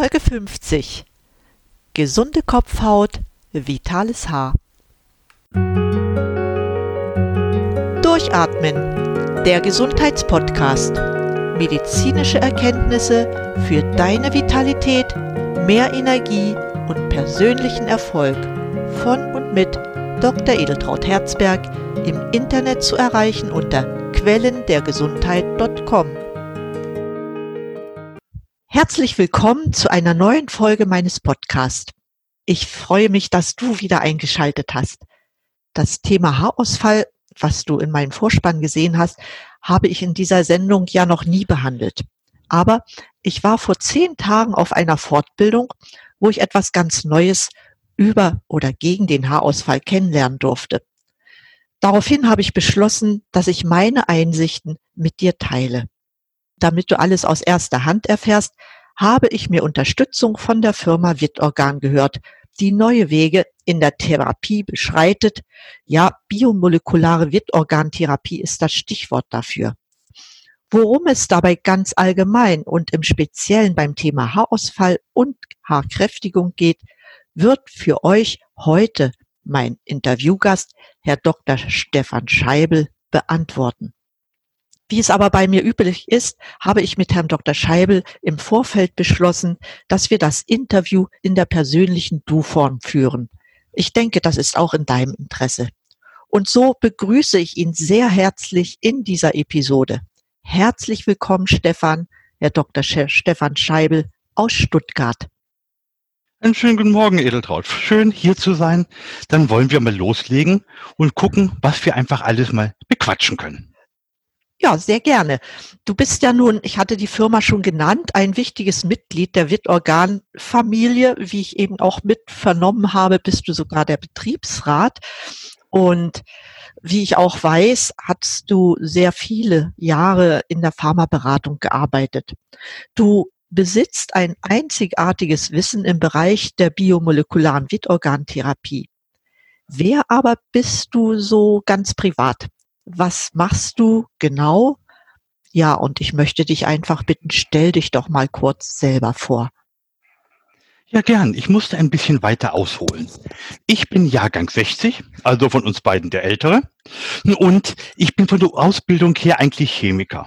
Folge 50. Gesunde Kopfhaut, vitales Haar. Durchatmen, der Gesundheitspodcast. Medizinische Erkenntnisse für deine Vitalität, mehr Energie und persönlichen Erfolg. Von und mit Dr. Edeltraut Herzberg im Internet zu erreichen unter quellendergesundheit.com. Herzlich willkommen zu einer neuen Folge meines Podcasts. Ich freue mich, dass du wieder eingeschaltet hast. Das Thema Haarausfall, was du in meinem Vorspann gesehen hast, habe ich in dieser Sendung ja noch nie behandelt. Aber ich war vor zehn Tagen auf einer Fortbildung, wo ich etwas ganz Neues über oder gegen den Haarausfall kennenlernen durfte. Daraufhin habe ich beschlossen, dass ich meine Einsichten mit dir teile damit du alles aus erster Hand erfährst, habe ich mir Unterstützung von der Firma Wittorgan gehört, die neue Wege in der Therapie beschreitet. Ja, biomolekulare Wittorgantherapie ist das Stichwort dafür. Worum es dabei ganz allgemein und im Speziellen beim Thema Haarausfall und Haarkräftigung geht, wird für euch heute mein Interviewgast, Herr Dr. Stefan Scheibel, beantworten. Wie es aber bei mir üblich ist, habe ich mit Herrn Dr. Scheibel im Vorfeld beschlossen, dass wir das Interview in der persönlichen Du-Form führen. Ich denke, das ist auch in deinem Interesse. Und so begrüße ich ihn sehr herzlich in dieser Episode. Herzlich willkommen, Stefan, Herr Dr. Stefan Scheibel aus Stuttgart. Einen schönen guten Morgen, Edeltraut. Schön hier zu sein. Dann wollen wir mal loslegen und gucken, was wir einfach alles mal bequatschen können. Ja, sehr gerne. Du bist ja nun, ich hatte die Firma schon genannt, ein wichtiges Mitglied der Wittorgan-Familie. Wie ich eben auch mit vernommen habe, bist du sogar der Betriebsrat. Und wie ich auch weiß, hast du sehr viele Jahre in der Pharmaberatung gearbeitet. Du besitzt ein einzigartiges Wissen im Bereich der biomolekularen Wittorgantherapie. Wer aber bist du so ganz privat? Was machst du genau? Ja, und ich möchte dich einfach bitten, stell dich doch mal kurz selber vor. Ja, gern. Ich musste ein bisschen weiter ausholen. Ich bin Jahrgang 60, also von uns beiden der Ältere. Und ich bin von der Ausbildung her eigentlich Chemiker.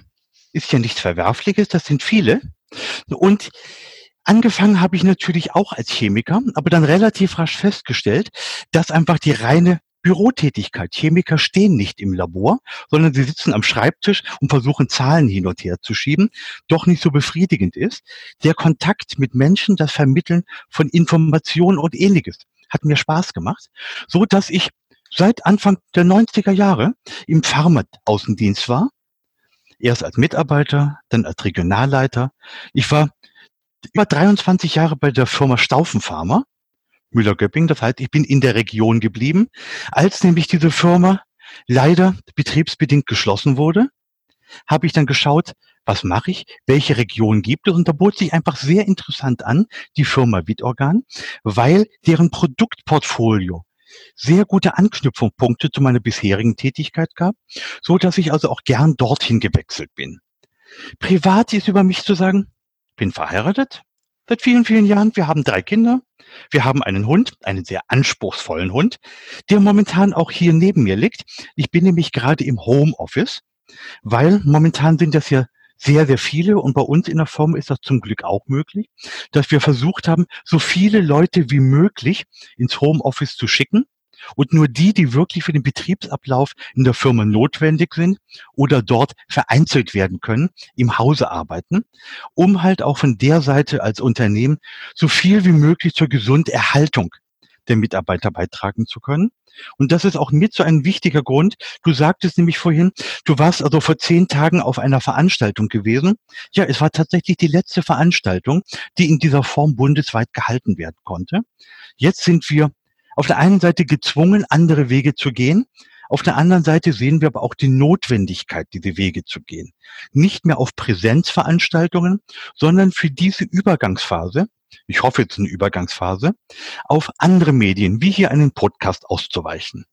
Ist ja nichts Verwerfliches, das sind viele. Und angefangen habe ich natürlich auch als Chemiker, aber dann relativ rasch festgestellt, dass einfach die reine Bürotätigkeit. Chemiker stehen nicht im Labor, sondern sie sitzen am Schreibtisch und versuchen Zahlen hin und her zu schieben, doch nicht so befriedigend ist. Der Kontakt mit Menschen, das Vermitteln von Informationen und ähnliches hat mir Spaß gemacht, so dass ich seit Anfang der 90er Jahre im Pharma-Außendienst war. Erst als Mitarbeiter, dann als Regionalleiter. Ich war über 23 Jahre bei der Firma Staufen Pharma Müller-Göpping. Das heißt, ich bin in der Region geblieben. Als nämlich diese Firma leider betriebsbedingt geschlossen wurde, habe ich dann geschaut, was mache ich, welche Region gibt es und da bot sich einfach sehr interessant an, die Firma Witorgan, weil deren Produktportfolio sehr gute Anknüpfungspunkte zu meiner bisherigen Tätigkeit gab, so dass ich also auch gern dorthin gewechselt bin. Privat ist über mich zu sagen, bin verheiratet, seit vielen, vielen Jahren. Wir haben drei Kinder. Wir haben einen Hund, einen sehr anspruchsvollen Hund, der momentan auch hier neben mir liegt. Ich bin nämlich gerade im Homeoffice, weil momentan sind das ja sehr, sehr viele und bei uns in der Firma ist das zum Glück auch möglich, dass wir versucht haben, so viele Leute wie möglich ins Homeoffice zu schicken und nur die, die wirklich für den Betriebsablauf in der Firma notwendig sind oder dort vereinzelt werden können, im Hause arbeiten, um halt auch von der Seite als Unternehmen so viel wie möglich zur Gesunderhaltung der Mitarbeiter beitragen zu können. Und das ist auch mit so ein wichtiger Grund. Du sagtest nämlich vorhin, du warst also vor zehn Tagen auf einer Veranstaltung gewesen. Ja, es war tatsächlich die letzte Veranstaltung, die in dieser Form bundesweit gehalten werden konnte. Jetzt sind wir auf der einen Seite gezwungen, andere Wege zu gehen. Auf der anderen Seite sehen wir aber auch die Notwendigkeit, diese Wege zu gehen. Nicht mehr auf Präsenzveranstaltungen, sondern für diese Übergangsphase, ich hoffe jetzt eine Übergangsphase, auf andere Medien, wie hier einen Podcast auszuweichen.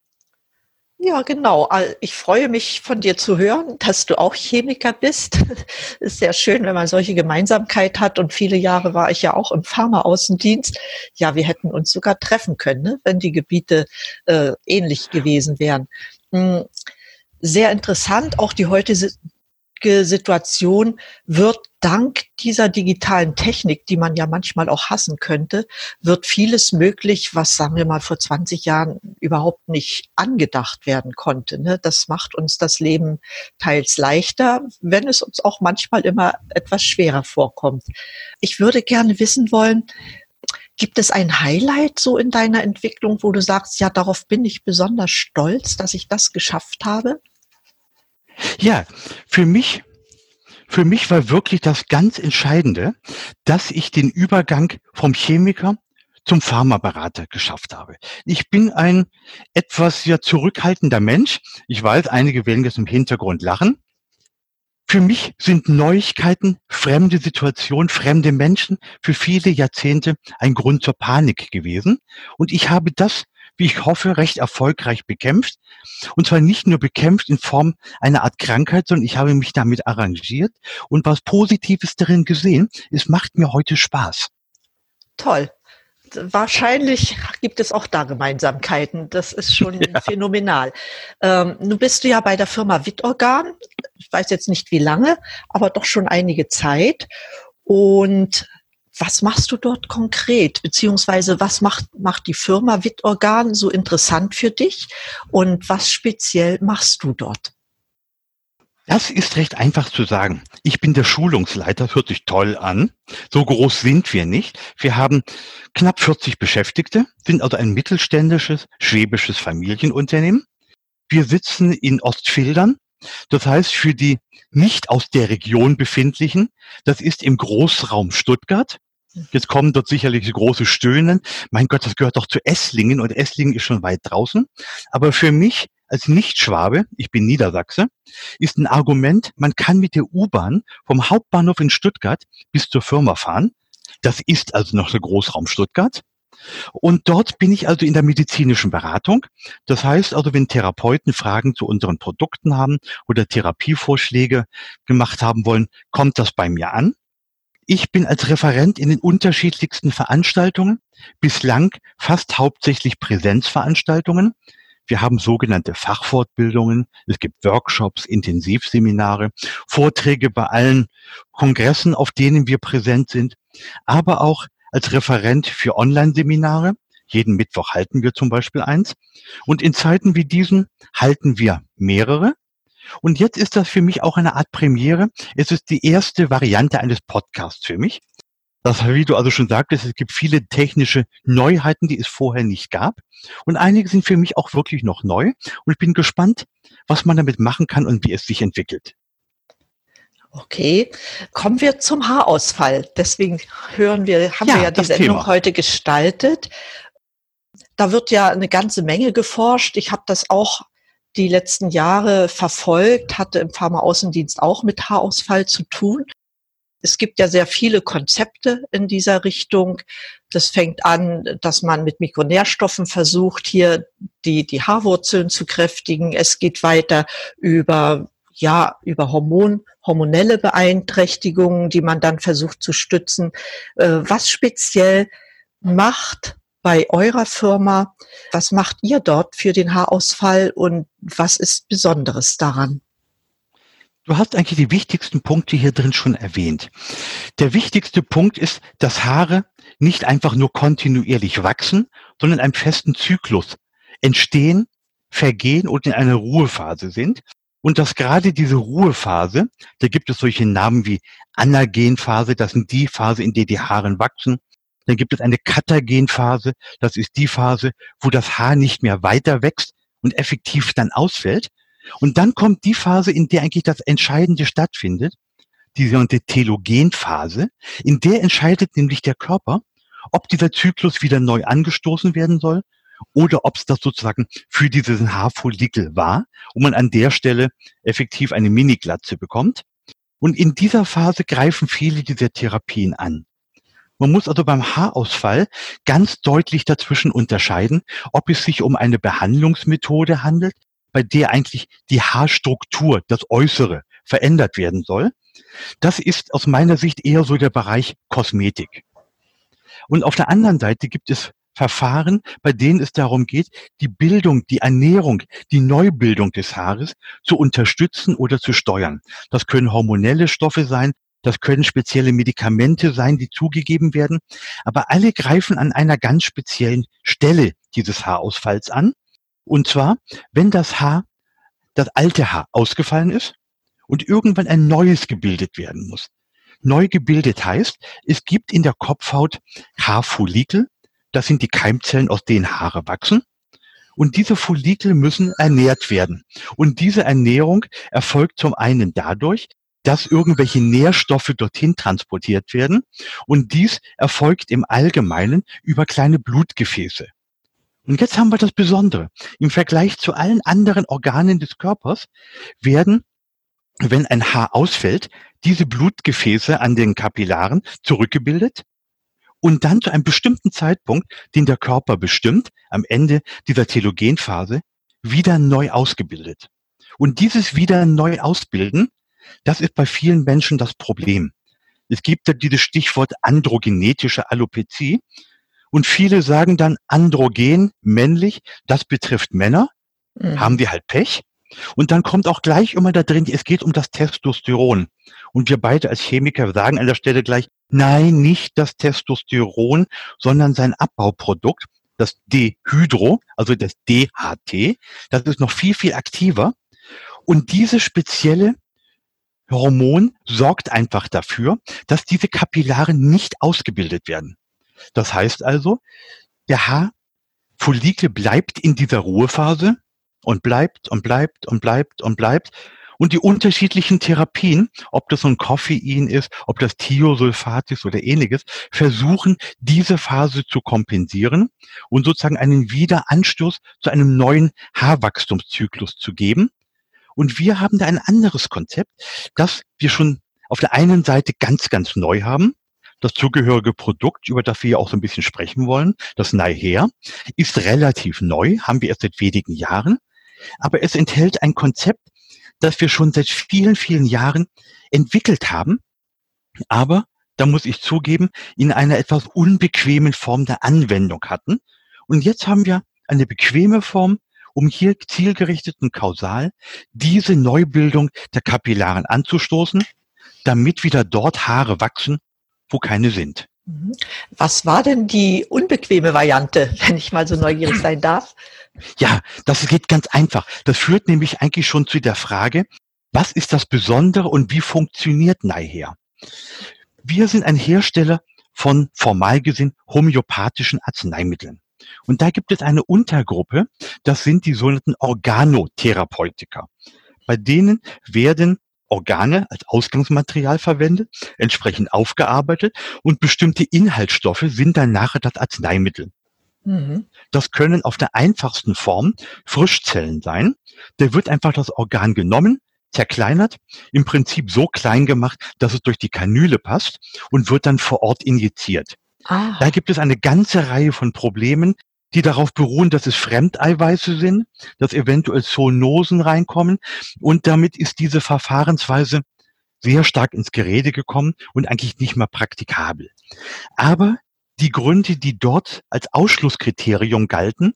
Ja, genau. Ich freue mich von dir zu hören, dass du auch Chemiker bist. Ist sehr schön, wenn man solche Gemeinsamkeit hat. Und viele Jahre war ich ja auch im Pharmaaußendienst. Ja, wir hätten uns sogar treffen können, ne, wenn die Gebiete äh, ähnlich gewesen wären. Hm, sehr interessant, auch die heutige Situation wird dank dieser digitalen Technik, die man ja manchmal auch hassen könnte, wird vieles möglich, was, sagen wir mal, vor 20 Jahren überhaupt nicht angedacht werden konnte. Ne? Das macht uns das Leben teils leichter, wenn es uns auch manchmal immer etwas schwerer vorkommt. Ich würde gerne wissen wollen, Gibt es ein Highlight so in deiner Entwicklung, wo du sagst, ja, darauf bin ich besonders stolz, dass ich das geschafft habe? Ja, für mich für mich war wirklich das ganz Entscheidende, dass ich den Übergang vom Chemiker zum Pharmaberater geschafft habe. Ich bin ein etwas ja zurückhaltender Mensch. Ich weiß, einige werden jetzt im Hintergrund lachen. Für mich sind Neuigkeiten, fremde Situationen, fremde Menschen für viele Jahrzehnte ein Grund zur Panik gewesen. Und ich habe das wie ich hoffe, recht erfolgreich bekämpft. Und zwar nicht nur bekämpft in Form einer Art Krankheit, sondern ich habe mich damit arrangiert und was Positives darin gesehen. Es macht mir heute Spaß. Toll. Wahrscheinlich gibt es auch da Gemeinsamkeiten. Das ist schon ja. phänomenal. Ähm, nun bist du ja bei der Firma Wittorgan. Ich weiß jetzt nicht wie lange, aber doch schon einige Zeit. Und was machst du dort konkret? Beziehungsweise was macht, macht die Firma Wittorgan so interessant für dich? Und was speziell machst du dort? Das ist recht einfach zu sagen. Ich bin der Schulungsleiter, das hört sich toll an. So groß sind wir nicht. Wir haben knapp 40 Beschäftigte, sind also ein mittelständisches schwäbisches Familienunternehmen. Wir sitzen in Ostfildern. Das heißt, für die nicht aus der Region befindlichen, das ist im Großraum Stuttgart. Jetzt kommen dort sicherlich große Stöhnen. Mein Gott, das gehört doch zu Esslingen und Esslingen ist schon weit draußen. Aber für mich als Nicht-Schwabe, ich bin Niedersachse, ist ein Argument, man kann mit der U-Bahn vom Hauptbahnhof in Stuttgart bis zur Firma fahren. Das ist also noch der Großraum Stuttgart. Und dort bin ich also in der medizinischen Beratung. Das heißt also, wenn Therapeuten Fragen zu unseren Produkten haben oder Therapievorschläge gemacht haben wollen, kommt das bei mir an. Ich bin als Referent in den unterschiedlichsten Veranstaltungen, bislang fast hauptsächlich Präsenzveranstaltungen. Wir haben sogenannte Fachfortbildungen, es gibt Workshops, Intensivseminare, Vorträge bei allen Kongressen, auf denen wir präsent sind, aber auch als Referent für Online-Seminare. Jeden Mittwoch halten wir zum Beispiel eins. Und in Zeiten wie diesen halten wir mehrere. Und jetzt ist das für mich auch eine Art Premiere. Es ist die erste Variante eines Podcasts für mich. Das, wie du also schon sagtest, es gibt viele technische Neuheiten, die es vorher nicht gab. Und einige sind für mich auch wirklich noch neu. Und ich bin gespannt, was man damit machen kann und wie es sich entwickelt. Okay, kommen wir zum Haarausfall. Deswegen hören wir, haben ja, wir ja die Sendung Thema. heute gestaltet. Da wird ja eine ganze Menge geforscht. Ich habe das auch die letzten Jahre verfolgt, hatte im Pharmaaußendienst auch mit Haarausfall zu tun. Es gibt ja sehr viele Konzepte in dieser Richtung. Das fängt an, dass man mit Mikronährstoffen versucht, hier die, die Haarwurzeln zu kräftigen. Es geht weiter über, ja, über Hormon, hormonelle Beeinträchtigungen, die man dann versucht zu stützen. Äh, was speziell macht bei eurer Firma. Was macht ihr dort für den Haarausfall und was ist Besonderes daran? Du hast eigentlich die wichtigsten Punkte hier drin schon erwähnt. Der wichtigste Punkt ist, dass Haare nicht einfach nur kontinuierlich wachsen, sondern in einem festen Zyklus entstehen, vergehen und in einer Ruhephase sind. Und dass gerade diese Ruhephase, da gibt es solche Namen wie Anagenphase, das sind die Phase, in der die Haare wachsen, dann gibt es eine Katagenphase. Das ist die Phase, wo das Haar nicht mehr weiter wächst und effektiv dann ausfällt. Und dann kommt die Phase, in der eigentlich das Entscheidende stattfindet, die sogenannte Telogenphase. In der entscheidet nämlich der Körper, ob dieser Zyklus wieder neu angestoßen werden soll oder ob es das sozusagen für diesen Haarfollikel war und man an der Stelle effektiv eine Mini-Glatze bekommt. Und in dieser Phase greifen viele dieser Therapien an. Man muss also beim Haarausfall ganz deutlich dazwischen unterscheiden, ob es sich um eine Behandlungsmethode handelt, bei der eigentlich die Haarstruktur, das Äußere verändert werden soll. Das ist aus meiner Sicht eher so der Bereich Kosmetik. Und auf der anderen Seite gibt es Verfahren, bei denen es darum geht, die Bildung, die Ernährung, die Neubildung des Haares zu unterstützen oder zu steuern. Das können hormonelle Stoffe sein, das können spezielle Medikamente sein, die zugegeben werden, aber alle greifen an einer ganz speziellen Stelle dieses Haarausfalls an. Und zwar, wenn das Haar, das alte Haar ausgefallen ist und irgendwann ein neues gebildet werden muss. Neu gebildet heißt, es gibt in der Kopfhaut Haarfollikel, das sind die Keimzellen, aus denen Haare wachsen. Und diese Follikel müssen ernährt werden. Und diese Ernährung erfolgt zum einen dadurch, dass irgendwelche Nährstoffe dorthin transportiert werden. Und dies erfolgt im Allgemeinen über kleine Blutgefäße. Und jetzt haben wir das Besondere. Im Vergleich zu allen anderen Organen des Körpers werden, wenn ein Haar ausfällt, diese Blutgefäße an den Kapillaren zurückgebildet und dann zu einem bestimmten Zeitpunkt, den der Körper bestimmt, am Ende dieser Telogenphase, wieder neu ausgebildet. Und dieses wieder neu ausbilden, das ist bei vielen Menschen das Problem. Es gibt da dieses Stichwort androgenetische Alopezie. Und viele sagen dann androgen, männlich, das betrifft Männer, mhm. haben die halt Pech. Und dann kommt auch gleich immer da drin, es geht um das Testosteron. Und wir beide als Chemiker sagen an der Stelle gleich, nein, nicht das Testosteron, sondern sein Abbauprodukt, das Dehydro, also das DHT. Das ist noch viel, viel aktiver. Und diese spezielle Hormon sorgt einfach dafür, dass diese Kapillare nicht ausgebildet werden. Das heißt also, der Haarfollikel bleibt in dieser Ruhephase und bleibt und bleibt und bleibt und bleibt. Und die unterschiedlichen Therapien, ob das so ein Koffein ist, ob das Thiosulfat ist oder ähnliches, versuchen, diese Phase zu kompensieren und sozusagen einen Wiederanstoß zu einem neuen Haarwachstumszyklus zu geben. Und wir haben da ein anderes Konzept, das wir schon auf der einen Seite ganz, ganz neu haben. Das zugehörige Produkt, über das wir auch so ein bisschen sprechen wollen, das Naiher, ist relativ neu, haben wir erst seit wenigen Jahren. Aber es enthält ein Konzept, das wir schon seit vielen, vielen Jahren entwickelt haben, aber da muss ich zugeben, in einer etwas unbequemen Form der Anwendung hatten. Und jetzt haben wir eine bequeme Form, um hier zielgerichtet und kausal diese Neubildung der Kapillaren anzustoßen, damit wieder dort Haare wachsen, wo keine sind. Mhm. Was war denn die unbequeme Variante, wenn ich mal so neugierig sein darf? Ja, das geht ganz einfach. Das führt nämlich eigentlich schon zu der Frage, was ist das Besondere und wie funktioniert Neiher? Wir sind ein Hersteller von formal gesehen homöopathischen Arzneimitteln. Und da gibt es eine Untergruppe, das sind die sogenannten Organotherapeutika. Bei denen werden Organe als Ausgangsmaterial verwendet, entsprechend aufgearbeitet und bestimmte Inhaltsstoffe sind dann nachher das Arzneimittel. Mhm. Das können auf der einfachsten Form Frischzellen sein. Da wird einfach das Organ genommen, zerkleinert, im Prinzip so klein gemacht, dass es durch die Kanüle passt und wird dann vor Ort injiziert. Ah. Da gibt es eine ganze Reihe von Problemen, die darauf beruhen, dass es Fremdeiweiße sind, dass eventuell Zoonosen reinkommen und damit ist diese Verfahrensweise sehr stark ins Gerede gekommen und eigentlich nicht mehr praktikabel. Aber die Gründe, die dort als Ausschlusskriterium galten,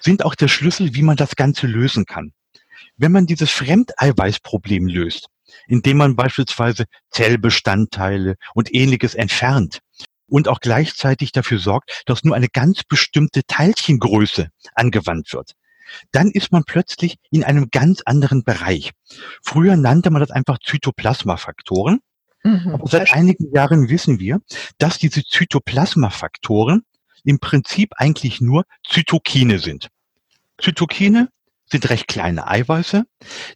sind auch der Schlüssel, wie man das Ganze lösen kann. Wenn man dieses Fremdeiweißproblem löst, indem man beispielsweise Zellbestandteile und ähnliches entfernt und auch gleichzeitig dafür sorgt, dass nur eine ganz bestimmte Teilchengröße angewandt wird, dann ist man plötzlich in einem ganz anderen Bereich. Früher nannte man das einfach Zytoplasmafaktoren. Mhm. Aber seit einigen Jahren wissen wir, dass diese Zytoplasmafaktoren im Prinzip eigentlich nur Zytokine sind. Zytokine sind recht kleine Eiweiße,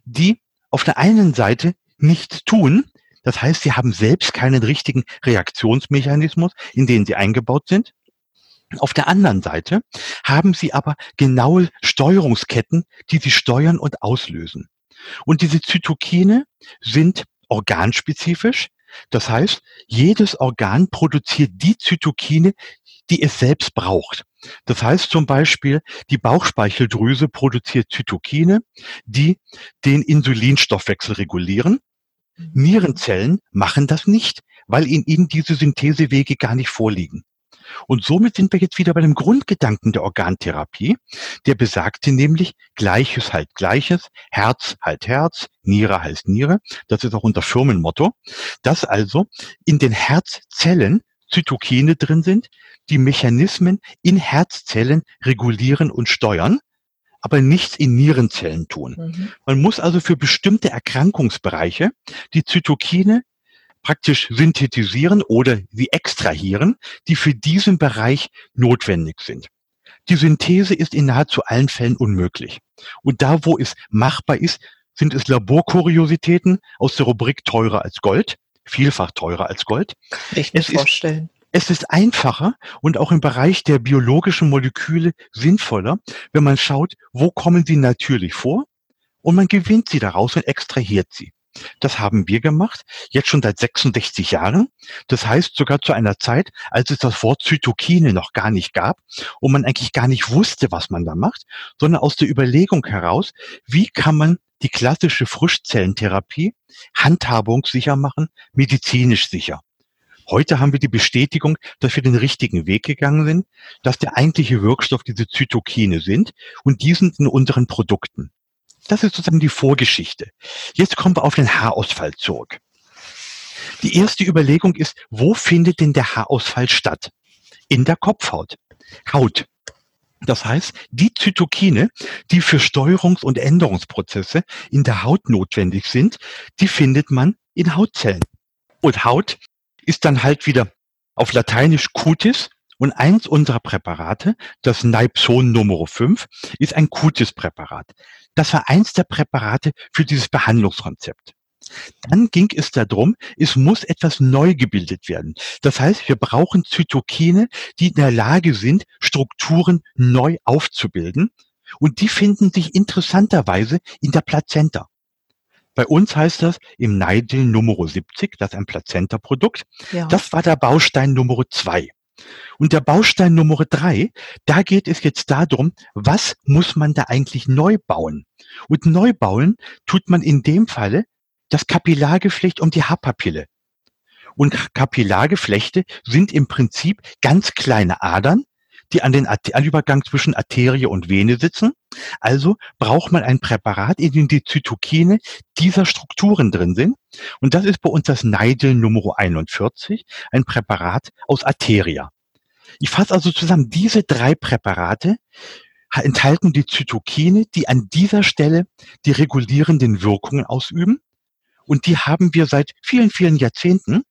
die auf der einen Seite nichts tun, das heißt, sie haben selbst keinen richtigen Reaktionsmechanismus, in den sie eingebaut sind. Auf der anderen Seite haben sie aber genaue Steuerungsketten, die sie steuern und auslösen. Und diese Zytokine sind organspezifisch, Das heißt, jedes Organ produziert die Zytokine, die es selbst braucht. Das heißt zum Beispiel, die Bauchspeicheldrüse produziert Zytokine, die den Insulinstoffwechsel regulieren. Nierenzellen machen das nicht, weil in ihnen diese Synthesewege gar nicht vorliegen. Und somit sind wir jetzt wieder bei dem Grundgedanken der Organtherapie, der besagte nämlich Gleiches halt Gleiches, Herz halt Herz, Niere heißt Niere. Das ist auch unser Firmenmotto. Dass also in den Herzzellen Zytokine drin sind, die Mechanismen in Herzzellen regulieren und steuern, aber nichts in Nierenzellen tun. Mhm. Man muss also für bestimmte Erkrankungsbereiche die Zytokine praktisch synthetisieren oder sie extrahieren, die für diesen Bereich notwendig sind. Die Synthese ist in nahezu allen Fällen unmöglich. Und da, wo es machbar ist, sind es Laborkuriositäten aus der Rubrik teurer als Gold, vielfach teurer als Gold. Ich mir vorstellen. Ist, es ist einfacher und auch im Bereich der biologischen Moleküle sinnvoller, wenn man schaut, wo kommen sie natürlich vor und man gewinnt sie daraus und extrahiert sie. Das haben wir gemacht, jetzt schon seit 66 Jahren. Das heißt sogar zu einer Zeit, als es das Wort Zytokine noch gar nicht gab und man eigentlich gar nicht wusste, was man da macht, sondern aus der Überlegung heraus, wie kann man die klassische Frischzellentherapie handhabungssicher machen, medizinisch sicher. Heute haben wir die Bestätigung, dass wir den richtigen Weg gegangen sind, dass der eigentliche Wirkstoff diese Zytokine sind und die sind in unseren Produkten. Das ist sozusagen die Vorgeschichte. Jetzt kommen wir auf den Haarausfall zurück. Die erste Überlegung ist, wo findet denn der Haarausfall statt? In der Kopfhaut. Haut. Das heißt, die Zytokine, die für Steuerungs- und Änderungsprozesse in der Haut notwendig sind, die findet man in Hautzellen. Und Haut ist dann halt wieder auf Lateinisch Cutis und eins unserer Präparate, das Nipson Nummer 5, ist ein Cutis-Präparat. Das war eins der Präparate für dieses Behandlungskonzept. Dann ging es darum, es muss etwas neu gebildet werden. Das heißt, wir brauchen Zytokine, die in der Lage sind, Strukturen neu aufzubilden. Und die finden sich interessanterweise in der Plazenta. Bei uns heißt das im Nigel Nummer 70, das ist ein Plazenta-Produkt. Ja. Das war der Baustein Nummer 2. Und der Baustein Nummer drei, da geht es jetzt darum, was muss man da eigentlich neu bauen? Und neu bauen tut man in dem Falle das Kapillargeflecht um die Haarpapille. Und Kapillargeflechte sind im Prinzip ganz kleine Adern, die an den Übergang zwischen Arterie und Vene sitzen. Also braucht man ein Präparat, in dem die Zytokine dieser Strukturen drin sind. Und das ist bei uns das Nigel Nummer 41, ein Präparat aus Arteria. Ich fasse also zusammen, diese drei Präparate enthalten die Zytokine, die an dieser Stelle die regulierenden Wirkungen ausüben. Und die haben wir seit vielen, vielen Jahrzehnten.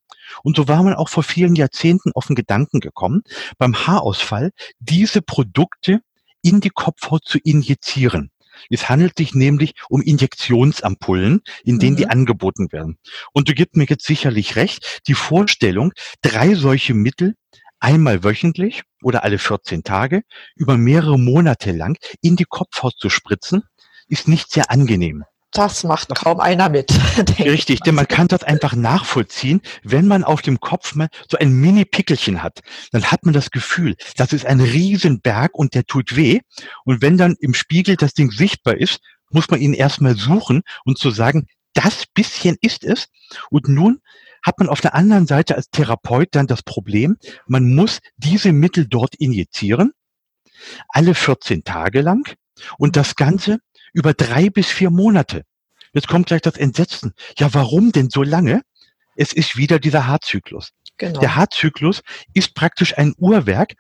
Und so war man auch vor vielen Jahrzehnten auf den Gedanken gekommen, beim Haarausfall diese Produkte in die Kopfhaut zu injizieren. Es handelt sich nämlich um Injektionsampullen, in denen mhm. die angeboten werden. Und du gibst mir jetzt sicherlich recht, die Vorstellung, drei solche Mittel einmal wöchentlich oder alle 14 Tage über mehrere Monate lang in die Kopfhaut zu spritzen, ist nicht sehr angenehm. Das macht kaum einer mit. Richtig, denn man kann das einfach nachvollziehen. Wenn man auf dem Kopf mal so ein Mini-Pickelchen hat, dann hat man das Gefühl, das ist ein Riesenberg und der tut weh. Und wenn dann im Spiegel das Ding sichtbar ist, muss man ihn erstmal suchen und zu sagen, das bisschen ist es. Und nun hat man auf der anderen Seite als Therapeut dann das Problem, man muss diese Mittel dort injizieren, alle 14 Tage lang und das Ganze über drei bis vier Monate. Jetzt kommt gleich das Entsetzen. Ja, warum denn so lange? Es ist wieder dieser Haarzyklus. Genau. Der Haarzyklus ist praktisch ein Uhrwerk,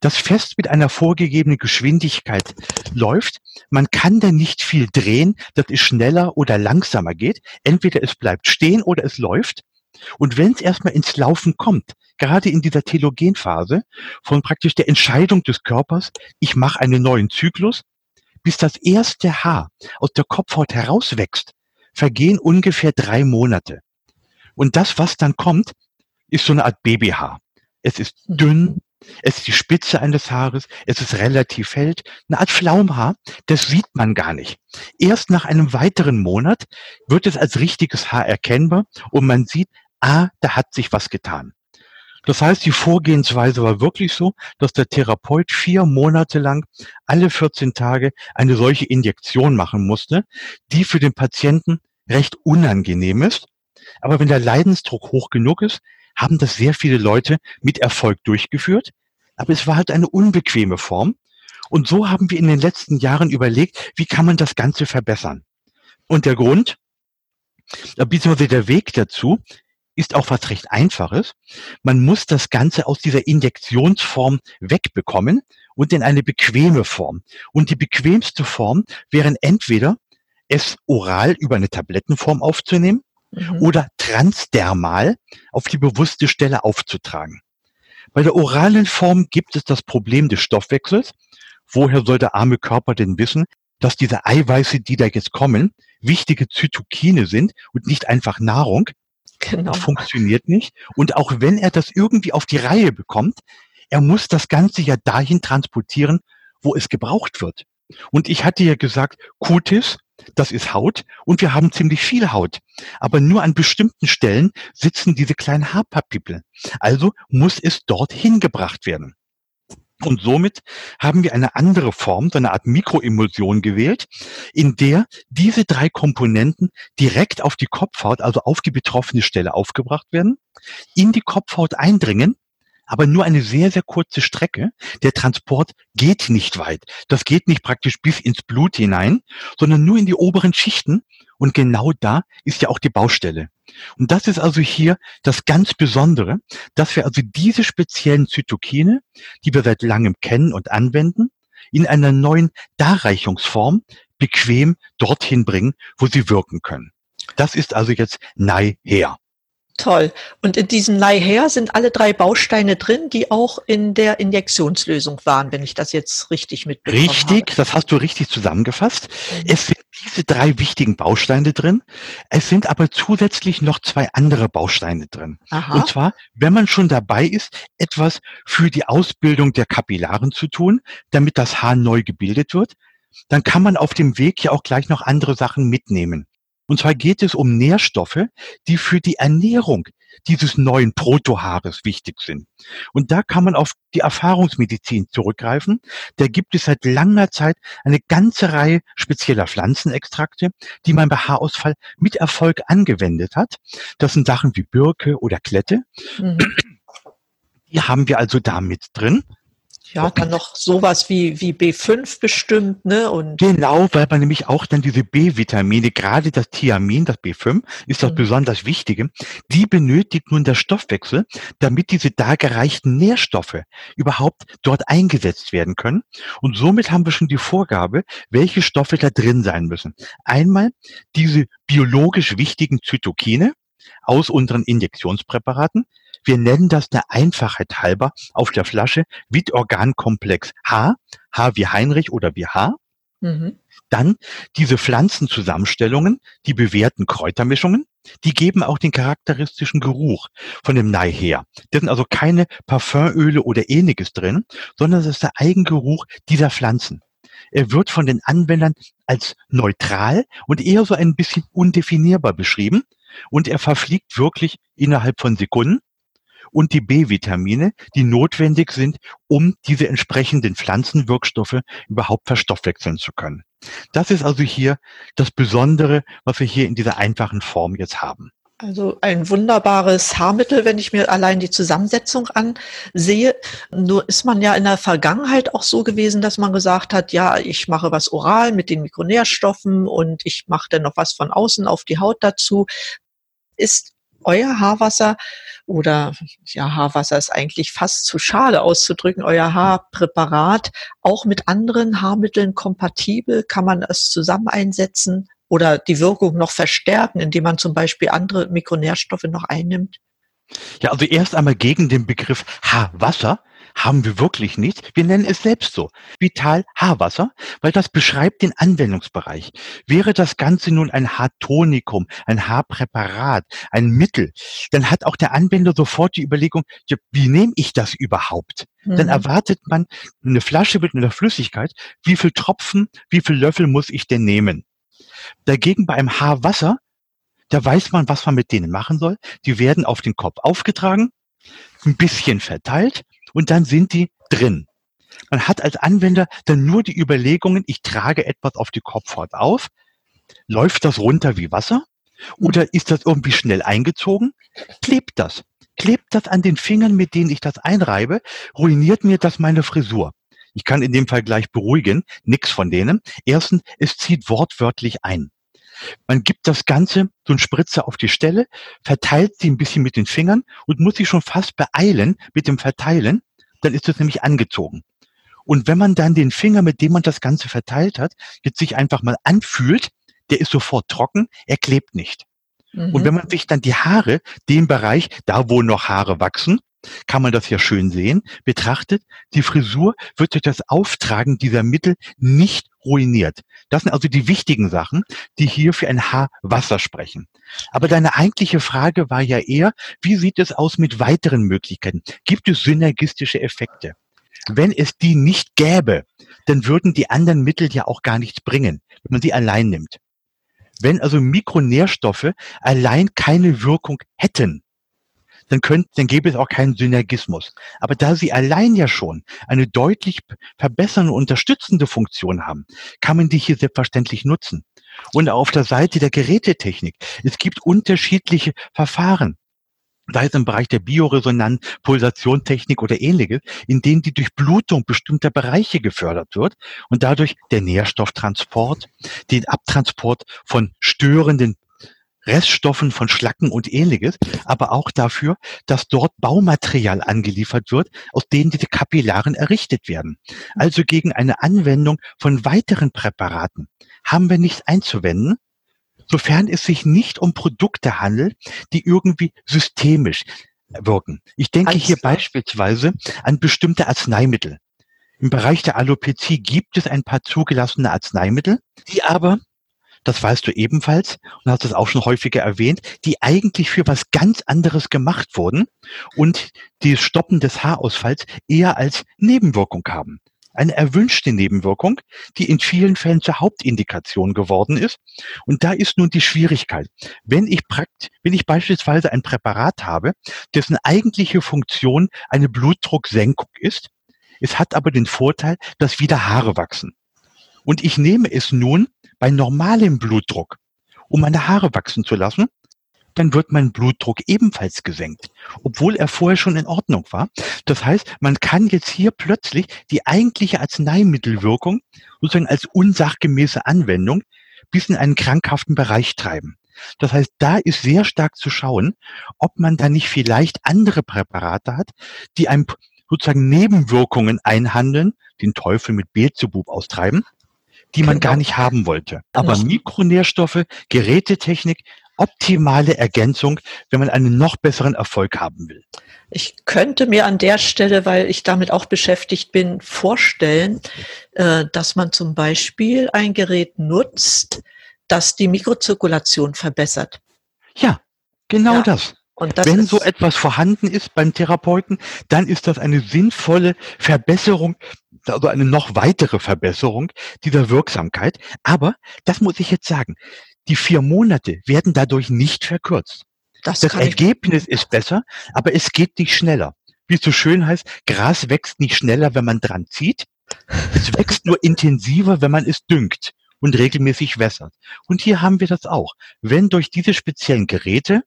das fest mit einer vorgegebenen Geschwindigkeit läuft. Man kann da nicht viel drehen, dass es schneller oder langsamer geht. Entweder es bleibt stehen oder es läuft. Und wenn es erstmal ins Laufen kommt, gerade in dieser Telogenphase von praktisch der Entscheidung des Körpers, ich mache einen neuen Zyklus, bis das erste Haar aus der Kopfhaut herauswächst, vergehen ungefähr drei Monate. Und das, was dann kommt, ist so eine Art Babyhaar. Es ist mhm. dünn, es ist die Spitze eines Haares, es ist relativ hell, eine Art Flaumhaar, das sieht man gar nicht. Erst nach einem weiteren Monat wird es als richtiges Haar erkennbar und man sieht, ah, da hat sich was getan. Das heißt, die Vorgehensweise war wirklich so, dass der Therapeut vier Monate lang alle 14 Tage eine solche Injektion machen musste, die für den Patienten recht unangenehm ist. Aber wenn der Leidensdruck hoch genug ist, haben das sehr viele Leute mit Erfolg durchgeführt. Aber es war halt eine unbequeme Form. Und so haben wir in den letzten Jahren überlegt, wie kann man das Ganze verbessern. Und der Grund, beziehungsweise der Weg dazu, ist auch was recht Einfaches. Man muss das Ganze aus dieser Injektionsform wegbekommen und in eine bequeme Form. Und die bequemste Form wären entweder es oral über eine Tablettenform aufzunehmen mhm. oder transdermal auf die bewusste Stelle aufzutragen. Bei der oralen Form gibt es das Problem des Stoffwechsels. Woher soll der arme Körper denn wissen, dass diese Eiweiße, die da jetzt kommen, wichtige Zytokine sind und nicht einfach Nahrung? Genau. Funktioniert nicht. Und auch wenn er das irgendwie auf die Reihe bekommt, er muss das Ganze ja dahin transportieren, wo es gebraucht wird. Und ich hatte ja gesagt, Kutis, das ist Haut und wir haben ziemlich viel Haut. Aber nur an bestimmten Stellen sitzen diese kleinen Haarpartikel. Also muss es dorthin gebracht werden. Und somit haben wir eine andere Form, so eine Art Mikroemulsion gewählt, in der diese drei Komponenten direkt auf die Kopfhaut, also auf die betroffene Stelle aufgebracht werden, in die Kopfhaut eindringen, aber nur eine sehr, sehr kurze Strecke. Der Transport geht nicht weit. Das geht nicht praktisch bis ins Blut hinein, sondern nur in die oberen Schichten. Und genau da ist ja auch die Baustelle. Und das ist also hier das ganz Besondere, dass wir also diese speziellen Zytokine, die wir seit langem kennen und anwenden, in einer neuen Darreichungsform bequem dorthin bringen, wo sie wirken können. Das ist also jetzt nahe her. Toll. Und in diesem Leihher sind alle drei Bausteine drin, die auch in der Injektionslösung waren, wenn ich das jetzt richtig mitbekommen Richtig, habe. das hast du richtig zusammengefasst. Mhm. Es sind diese drei wichtigen Bausteine drin. Es sind aber zusätzlich noch zwei andere Bausteine drin. Aha. Und zwar, wenn man schon dabei ist, etwas für die Ausbildung der Kapillaren zu tun, damit das Haar neu gebildet wird, dann kann man auf dem Weg ja auch gleich noch andere Sachen mitnehmen. Und zwar geht es um Nährstoffe, die für die Ernährung dieses neuen Protohaares wichtig sind. Und da kann man auf die Erfahrungsmedizin zurückgreifen. Da gibt es seit langer Zeit eine ganze Reihe spezieller Pflanzenextrakte, die man bei Haarausfall mit Erfolg angewendet hat. Das sind Sachen wie Birke oder Klette. Mhm. Die haben wir also da mit drin. Ja, dann noch sowas wie, wie B5 bestimmt, ne? Und genau, weil man nämlich auch dann diese B-Vitamine, gerade das Thiamin, das B5, ist das mhm. besonders Wichtige, die benötigt nun der Stoffwechsel, damit diese dargereichten Nährstoffe überhaupt dort eingesetzt werden können. Und somit haben wir schon die Vorgabe, welche Stoffe da drin sein müssen. Einmal diese biologisch wichtigen Zytokine aus unseren Injektionspräparaten, wir nennen das der Einfachheit halber auf der Flasche Vitorgankomplex H, H wie Heinrich oder wie H. Mhm. Dann diese Pflanzenzusammenstellungen, die bewährten Kräutermischungen, die geben auch den charakteristischen Geruch von dem Nei her. Da sind also keine Parfümöle oder ähnliches drin, sondern es ist der Eigengeruch dieser Pflanzen. Er wird von den Anwendern als neutral und eher so ein bisschen undefinierbar beschrieben und er verfliegt wirklich innerhalb von Sekunden und die B-Vitamine, die notwendig sind, um diese entsprechenden Pflanzenwirkstoffe überhaupt verstoffwechseln zu können. Das ist also hier das Besondere, was wir hier in dieser einfachen Form jetzt haben. Also ein wunderbares Haarmittel, wenn ich mir allein die Zusammensetzung ansehe. Nur ist man ja in der Vergangenheit auch so gewesen, dass man gesagt hat, ja, ich mache was oral mit den Mikronährstoffen und ich mache dann noch was von außen auf die Haut dazu. Ist euer Haarwasser oder ja, Haarwasser ist eigentlich fast zu schade auszudrücken, euer Haarpräparat auch mit anderen Haarmitteln kompatibel? Kann man es zusammen einsetzen oder die Wirkung noch verstärken, indem man zum Beispiel andere Mikronährstoffe noch einnimmt? Ja, also erst einmal gegen den Begriff Haarwasser haben wir wirklich nicht. Wir nennen es selbst so. Vital Haarwasser, weil das beschreibt den Anwendungsbereich. Wäre das Ganze nun ein Haartonikum, ein Haarpräparat, ein Mittel, dann hat auch der Anwender sofort die Überlegung, wie nehme ich das überhaupt? Mhm. Dann erwartet man eine Flasche mit einer Flüssigkeit. Wie viel Tropfen, wie viel Löffel muss ich denn nehmen? Dagegen bei einem Haarwasser Da weiß man, was man mit denen machen soll. Die werden auf den Kopf aufgetragen, ein bisschen verteilt und dann sind die drin. Man hat als Anwender dann nur die Überlegungen, ich trage etwas auf die Kopfhaut auf. Läuft das runter wie Wasser? Oder ist das irgendwie schnell eingezogen? Klebt das? Klebt das an den Fingern, mit denen ich das einreibe? Ruiniert mir das meine Frisur? Ich kann in dem Fall gleich beruhigen, nix von denen. Erstens, es zieht wortwörtlich ein. Man gibt das Ganze, so ein Spritzer auf die Stelle, verteilt sie ein bisschen mit den Fingern und muss sich schon fast beeilen mit dem Verteilen, dann ist es nämlich angezogen. Und wenn man dann den Finger, mit dem man das Ganze verteilt hat, jetzt sich einfach mal anfühlt, der ist sofort trocken, er klebt nicht. Mhm. Und wenn man sich dann die Haare, den Bereich, da wo noch Haare wachsen, kann man das ja schön sehen, betrachtet, die Frisur wird durch das Auftragen dieser Mittel nicht ruiniert. Das sind also die wichtigen Sachen, die hier für ein Haarwasser sprechen. Aber deine eigentliche Frage war ja eher, wie sieht es aus mit weiteren Möglichkeiten? Gibt es synergistische Effekte? Wenn es die nicht gäbe, dann würden die anderen Mittel ja auch gar nichts bringen, wenn man sie allein nimmt. Wenn also Mikronährstoffe allein keine Wirkung hätten, dann könnte, dann gäbe es auch keinen Synergismus. Aber da sie allein ja schon eine deutlich verbessernde, unterstützende Funktion haben, kann man die hier selbstverständlich nutzen. Und auf der Seite der Gerätetechnik, es gibt unterschiedliche Verfahren da ist im Bereich der Bioresonanz, Pulsationstechnik oder ähnliches, in denen die Durchblutung bestimmter Bereiche gefördert wird und dadurch der Nährstofftransport, den Abtransport von störenden Reststoffen von Schlacken und ähnliches, aber auch dafür, dass dort Baumaterial angeliefert wird, aus denen diese Kapillaren errichtet werden. Also gegen eine Anwendung von weiteren Präparaten haben wir nichts einzuwenden, sofern es sich nicht um Produkte handelt, die irgendwie systemisch wirken. Ich denke Alles hier klar. beispielsweise an bestimmte Arzneimittel. Im Bereich der Alopezie gibt es ein paar zugelassene Arzneimittel, die aber das weißt du ebenfalls und hast es auch schon häufiger erwähnt, die eigentlich für was ganz anderes gemacht wurden und die Stoppen des Haarausfalls eher als Nebenwirkung haben. Eine erwünschte Nebenwirkung, die in vielen Fällen zur Hauptindikation geworden ist. Und da ist nun die Schwierigkeit. Wenn ich prakt, wenn ich beispielsweise ein Präparat habe, dessen eigentliche Funktion eine Blutdrucksenkung ist, es hat aber den Vorteil, dass wieder Haare wachsen. Und ich nehme es nun bei normalem Blutdruck, um meine Haare wachsen zu lassen, dann wird mein Blutdruck ebenfalls gesenkt, obwohl er vorher schon in Ordnung war. Das heißt, man kann jetzt hier plötzlich die eigentliche Arzneimittelwirkung sozusagen als unsachgemäße Anwendung bis in einen krankhaften Bereich treiben. Das heißt, da ist sehr stark zu schauen, ob man da nicht vielleicht andere Präparate hat, die einem sozusagen Nebenwirkungen einhandeln, den Teufel mit Beelzebub austreiben, die man genau. gar nicht haben wollte. Aber genau. Mikronährstoffe, Gerätetechnik, optimale Ergänzung, wenn man einen noch besseren Erfolg haben will. Ich könnte mir an der Stelle, weil ich damit auch beschäftigt bin, vorstellen, äh, dass man zum Beispiel ein Gerät nutzt, das die Mikrozirkulation verbessert. Ja, genau ja. das. Wenn so etwas vorhanden ist beim Therapeuten, dann ist das eine sinnvolle Verbesserung, also eine noch weitere Verbesserung dieser Wirksamkeit. Aber das muss ich jetzt sagen. Die vier Monate werden dadurch nicht verkürzt. Das, das Ergebnis ist besser, aber es geht nicht schneller. Wie es so schön heißt, Gras wächst nicht schneller, wenn man dran zieht. Es wächst nur intensiver, wenn man es düngt und regelmäßig wässert. Und hier haben wir das auch. Wenn durch diese speziellen Geräte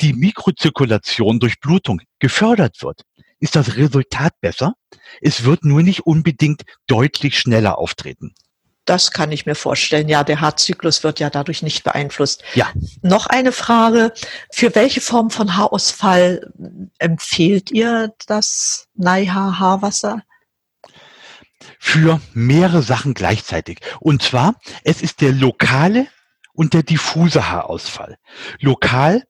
die Mikrozirkulation durch Blutung gefördert wird, ist das Resultat besser. Es wird nur nicht unbedingt deutlich schneller auftreten. Das kann ich mir vorstellen. Ja, der Haarzyklus wird ja dadurch nicht beeinflusst. Ja. Noch eine Frage. Für welche Form von Haarausfall empfehlt ihr das Neihaar-Haarwasser? Für mehrere Sachen gleichzeitig. Und zwar, es ist der lokale und der diffuse Haarausfall. Lokal,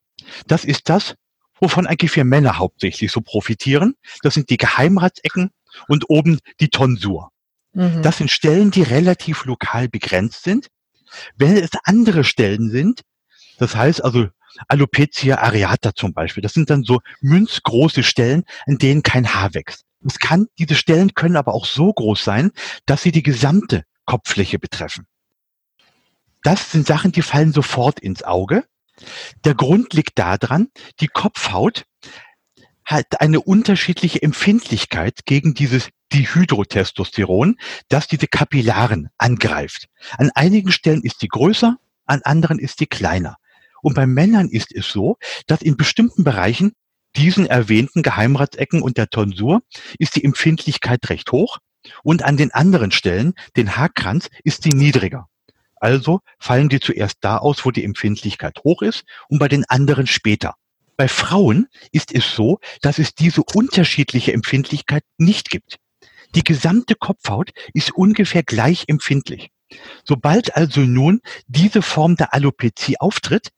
das ist das, wovon eigentlich wir Männer hauptsächlich so profitieren. Das sind die Geheimratsecken und oben die Tonsur. Mhm. Das sind Stellen, die relativ lokal begrenzt sind. Wenn es andere Stellen sind, das heißt also Alopecia areata zum Beispiel, das sind dann so münzgroße Stellen, an denen kein Haar wächst. Es kann, diese Stellen können aber auch so groß sein, dass sie die gesamte Kopffläche betreffen. Das sind Sachen, die fallen sofort ins Auge. Der Grund liegt daran, die Kopfhaut hat eine unterschiedliche Empfindlichkeit gegen dieses Dihydrotestosteron, das diese Kapillaren angreift. An einigen Stellen ist sie größer, an anderen ist sie kleiner. Und bei Männern ist es so, dass in bestimmten Bereichen, diesen erwähnten Geheimratsecken und der Tonsur, ist die Empfindlichkeit recht hoch und an den anderen Stellen, den Haarkranz, ist sie niedriger. Also fallen die zuerst da aus, wo die Empfindlichkeit hoch ist und bei den anderen später. Bei Frauen ist es so, dass es diese unterschiedliche Empfindlichkeit nicht gibt. Die gesamte Kopfhaut ist ungefähr gleich empfindlich. Sobald also nun diese Form der Alopezie auftritt,